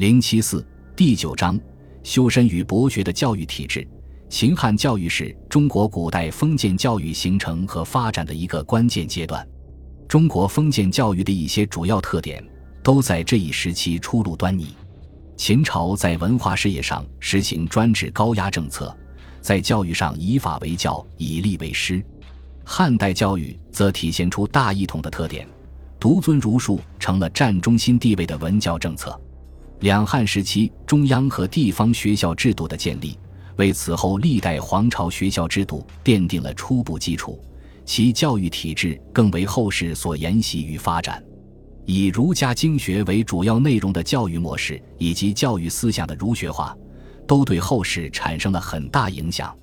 零七四第九章：修身与博学的教育体制。秦汉教育是中国古代封建教育形成和发展的一个关键阶段。中国封建教育的一些主要特点都在这一时期初露端倪。秦朝在文化事业上实行专制高压政策，在教育上以法为教，以吏为师。汉代教育则体现出大一统的特点，独尊儒术成了占中心地位的文教政策。两汉时期，中央和地方学校制度的建立。为此后历代皇朝学校制度奠定了初步基础，其教育体制更为后世所沿袭与发展。以儒家经学为主要内容的教育模式以及教育思想的儒学化，都对后世产生了很大影响。